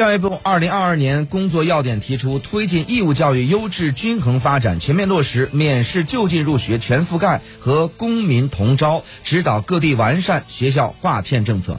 教育部二零二二年工作要点提出推进义务教育优质均衡发展全面落实免试就近入学全覆盖和公民同招指导各地完善学校划片政策。